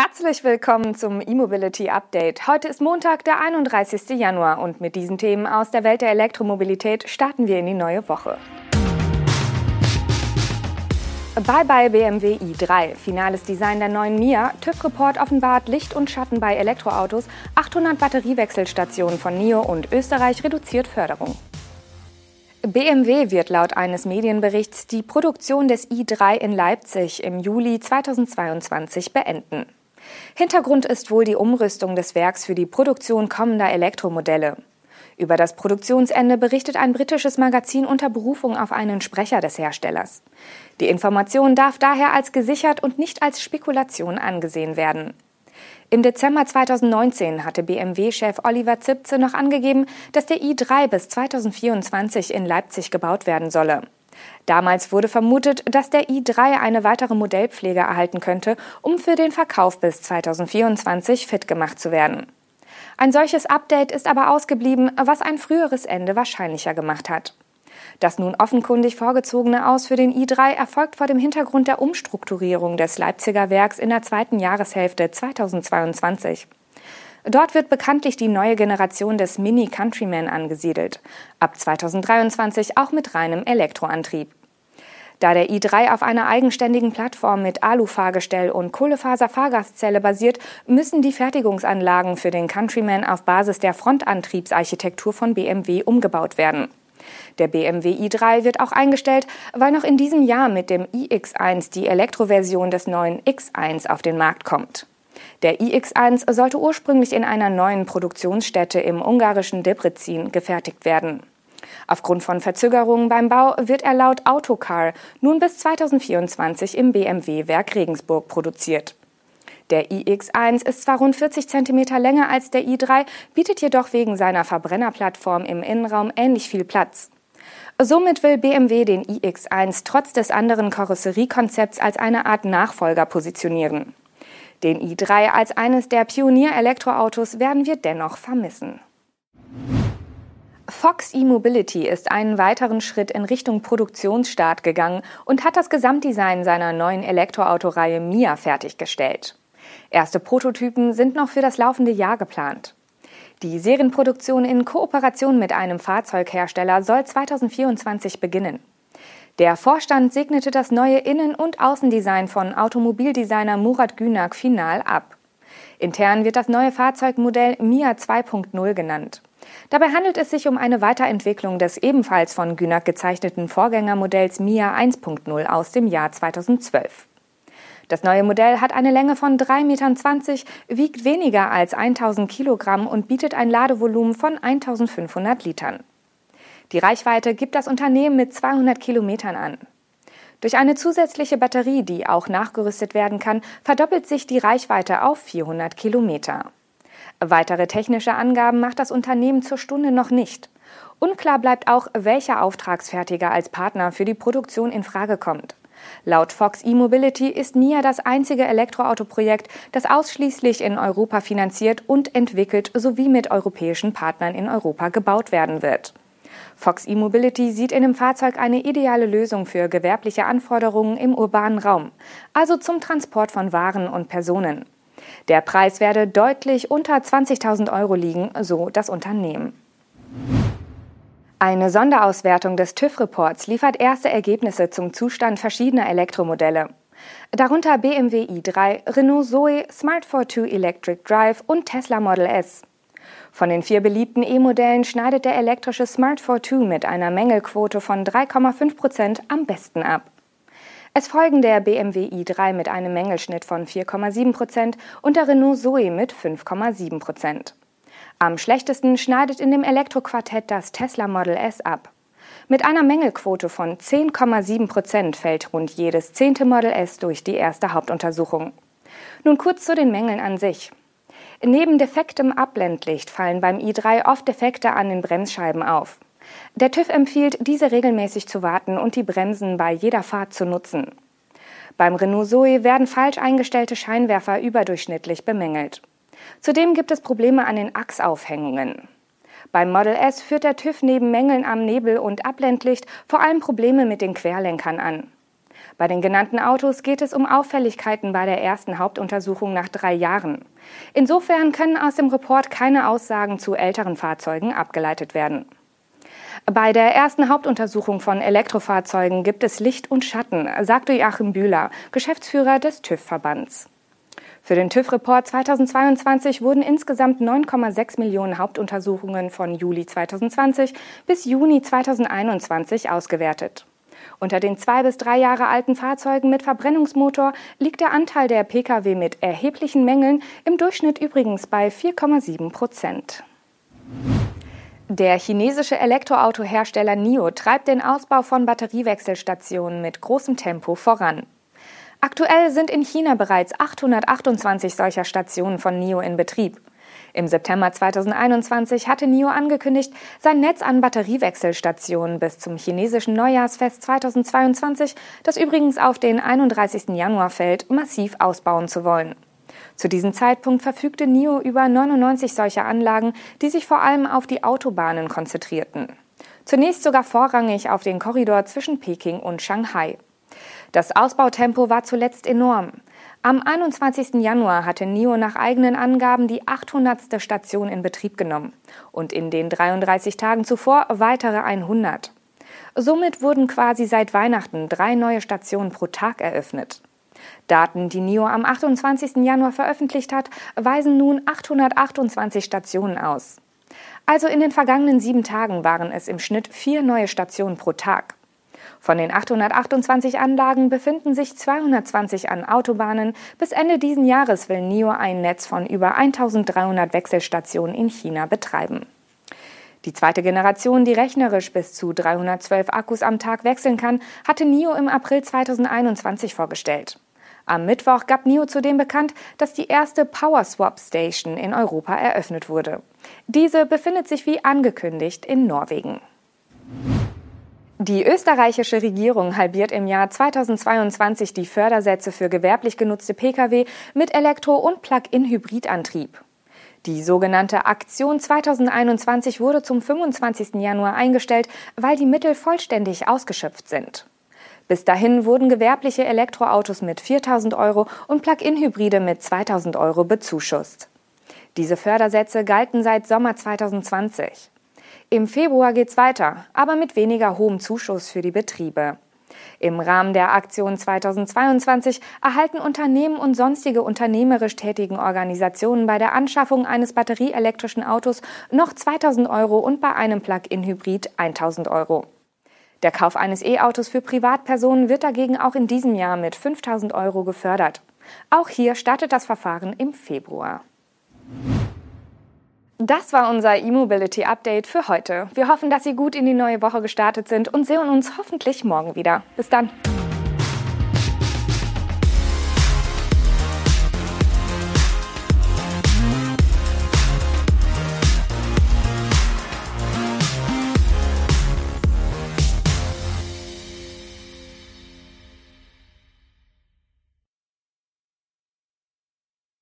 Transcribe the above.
Herzlich willkommen zum E-Mobility Update. Heute ist Montag, der 31. Januar und mit diesen Themen aus der Welt der Elektromobilität starten wir in die neue Woche. Bye bye BMW i3. Finales Design der neuen Mia. TÜV-Report offenbart Licht und Schatten bei Elektroautos. 800 Batteriewechselstationen von NIO und Österreich reduziert Förderung. BMW wird laut eines Medienberichts die Produktion des i3 in Leipzig im Juli 2022 beenden. Hintergrund ist wohl die Umrüstung des Werks für die Produktion kommender Elektromodelle. Über das Produktionsende berichtet ein britisches Magazin unter Berufung auf einen Sprecher des Herstellers. Die Information darf daher als gesichert und nicht als Spekulation angesehen werden. Im Dezember 2019 hatte BMW-Chef Oliver Zipze noch angegeben, dass der i3 bis 2024 in Leipzig gebaut werden solle. Damals wurde vermutet, dass der i3 eine weitere Modellpflege erhalten könnte, um für den Verkauf bis 2024 fit gemacht zu werden. Ein solches Update ist aber ausgeblieben, was ein früheres Ende wahrscheinlicher gemacht hat. Das nun offenkundig vorgezogene Aus für den i3 erfolgt vor dem Hintergrund der Umstrukturierung des Leipziger Werks in der zweiten Jahreshälfte 2022. Dort wird bekanntlich die neue Generation des Mini Countryman angesiedelt. Ab 2023 auch mit reinem Elektroantrieb. Da der i3 auf einer eigenständigen Plattform mit Alufahrgestell und Kohlefaser-Fahrgastzelle basiert, müssen die Fertigungsanlagen für den Countryman auf Basis der Frontantriebsarchitektur von BMW umgebaut werden. Der BMW i3 wird auch eingestellt, weil noch in diesem Jahr mit dem iX1 die Elektroversion des neuen X1 auf den Markt kommt. Der iX1 sollte ursprünglich in einer neuen Produktionsstätte im ungarischen Debrecen gefertigt werden. Aufgrund von Verzögerungen beim Bau wird er laut Autocar nun bis 2024 im BMW-Werk Regensburg produziert. Der iX1 ist zwar rund 40 cm länger als der i3, bietet jedoch wegen seiner Verbrennerplattform im Innenraum ähnlich viel Platz. Somit will BMW den iX1 trotz des anderen Karosseriekonzepts als eine Art Nachfolger positionieren. Den i3 als eines der Pionier-Elektroautos werden wir dennoch vermissen. Fox E-Mobility ist einen weiteren Schritt in Richtung Produktionsstart gegangen und hat das Gesamtdesign seiner neuen Elektroautoreihe Mia fertiggestellt. Erste Prototypen sind noch für das laufende Jahr geplant. Die Serienproduktion in Kooperation mit einem Fahrzeughersteller soll 2024 beginnen. Der Vorstand segnete das neue Innen- und Außendesign von Automobildesigner Murat Günak final ab. Intern wird das neue Fahrzeugmodell Mia 2.0 genannt. Dabei handelt es sich um eine Weiterentwicklung des ebenfalls von Günak gezeichneten Vorgängermodells Mia 1.0 aus dem Jahr 2012. Das neue Modell hat eine Länge von 3,20 Metern, wiegt weniger als 1000 Kilogramm und bietet ein Ladevolumen von 1500 Litern. Die Reichweite gibt das Unternehmen mit 200 Kilometern an. Durch eine zusätzliche Batterie, die auch nachgerüstet werden kann, verdoppelt sich die Reichweite auf 400 Kilometer. Weitere technische Angaben macht das Unternehmen zur Stunde noch nicht. Unklar bleibt auch, welcher Auftragsfertiger als Partner für die Produktion in Frage kommt. Laut Fox E-Mobility ist NIA das einzige Elektroautoprojekt, das ausschließlich in Europa finanziert und entwickelt sowie mit europäischen Partnern in Europa gebaut werden wird. Fox E-Mobility sieht in dem Fahrzeug eine ideale Lösung für gewerbliche Anforderungen im urbanen Raum, also zum Transport von Waren und Personen. Der Preis werde deutlich unter 20.000 Euro liegen, so das Unternehmen. Eine Sonderauswertung des TÜV-Reports liefert erste Ergebnisse zum Zustand verschiedener Elektromodelle. Darunter BMW i3, Renault Zoe, Smart 42 Electric Drive und Tesla Model S. Von den vier beliebten E-Modellen schneidet der elektrische Smart 42 mit einer Mängelquote von 3,5 Prozent am besten ab. Es folgen der BMW i3 mit einem Mängelschnitt von 4,7 Prozent und der Renault Zoe mit 5,7 Prozent. Am schlechtesten schneidet in dem Elektroquartett das Tesla Model S ab. Mit einer Mängelquote von 10,7 Prozent fällt rund jedes zehnte Model S durch die erste Hauptuntersuchung. Nun kurz zu den Mängeln an sich. Neben defektem Abblendlicht fallen beim i3 oft Defekte an den Bremsscheiben auf. Der TÜV empfiehlt, diese regelmäßig zu warten und die Bremsen bei jeder Fahrt zu nutzen. Beim Renault Zoe werden falsch eingestellte Scheinwerfer überdurchschnittlich bemängelt. Zudem gibt es Probleme an den Achsaufhängungen. Beim Model S führt der TÜV neben Mängeln am Nebel- und Abblendlicht vor allem Probleme mit den Querlenkern an. Bei den genannten Autos geht es um Auffälligkeiten bei der ersten Hauptuntersuchung nach drei Jahren. Insofern können aus dem Report keine Aussagen zu älteren Fahrzeugen abgeleitet werden. Bei der ersten Hauptuntersuchung von Elektrofahrzeugen gibt es Licht und Schatten, sagte Joachim Bühler, Geschäftsführer des TÜV-Verbands. Für den TÜV-Report 2022 wurden insgesamt 9,6 Millionen Hauptuntersuchungen von Juli 2020 bis Juni 2021 ausgewertet. Unter den zwei bis drei Jahre alten Fahrzeugen mit Verbrennungsmotor liegt der Anteil der Pkw mit erheblichen Mängeln im Durchschnitt übrigens bei 4,7 Prozent. Der chinesische Elektroautohersteller NIO treibt den Ausbau von Batteriewechselstationen mit großem Tempo voran. Aktuell sind in China bereits 828 solcher Stationen von NIO in Betrieb. Im September 2021 hatte NIO angekündigt, sein Netz an Batteriewechselstationen bis zum chinesischen Neujahrsfest 2022, das übrigens auf den 31. Januar fällt, massiv ausbauen zu wollen. Zu diesem Zeitpunkt verfügte NIO über 99 solcher Anlagen, die sich vor allem auf die Autobahnen konzentrierten. Zunächst sogar vorrangig auf den Korridor zwischen Peking und Shanghai. Das Ausbautempo war zuletzt enorm. Am 21. Januar hatte NIO nach eigenen Angaben die 800. Station in Betrieb genommen und in den 33 Tagen zuvor weitere 100. Somit wurden quasi seit Weihnachten drei neue Stationen pro Tag eröffnet. Daten, die NIO am 28. Januar veröffentlicht hat, weisen nun 828 Stationen aus. Also in den vergangenen sieben Tagen waren es im Schnitt vier neue Stationen pro Tag. Von den 828 Anlagen befinden sich 220 an Autobahnen. Bis Ende diesen Jahres will NIO ein Netz von über 1300 Wechselstationen in China betreiben. Die zweite Generation, die rechnerisch bis zu 312 Akkus am Tag wechseln kann, hatte NIO im April 2021 vorgestellt. Am Mittwoch gab NIO zudem bekannt, dass die erste Power Swap Station in Europa eröffnet wurde. Diese befindet sich wie angekündigt in Norwegen. Die österreichische Regierung halbiert im Jahr 2022 die Fördersätze für gewerblich genutzte Pkw mit Elektro- und Plug-in-Hybridantrieb. Die sogenannte Aktion 2021 wurde zum 25. Januar eingestellt, weil die Mittel vollständig ausgeschöpft sind. Bis dahin wurden gewerbliche Elektroautos mit 4000 Euro und Plug-in-Hybride mit 2000 Euro bezuschusst. Diese Fördersätze galten seit Sommer 2020. Im Februar geht's weiter, aber mit weniger hohem Zuschuss für die Betriebe. Im Rahmen der Aktion 2022 erhalten Unternehmen und sonstige unternehmerisch tätigen Organisationen bei der Anschaffung eines batterieelektrischen Autos noch 2000 Euro und bei einem Plug-in-Hybrid 1000 Euro. Der Kauf eines E-Autos für Privatpersonen wird dagegen auch in diesem Jahr mit 5000 Euro gefördert. Auch hier startet das Verfahren im Februar. Das war unser E-Mobility Update für heute. Wir hoffen, dass Sie gut in die neue Woche gestartet sind und sehen uns hoffentlich morgen wieder. Bis dann.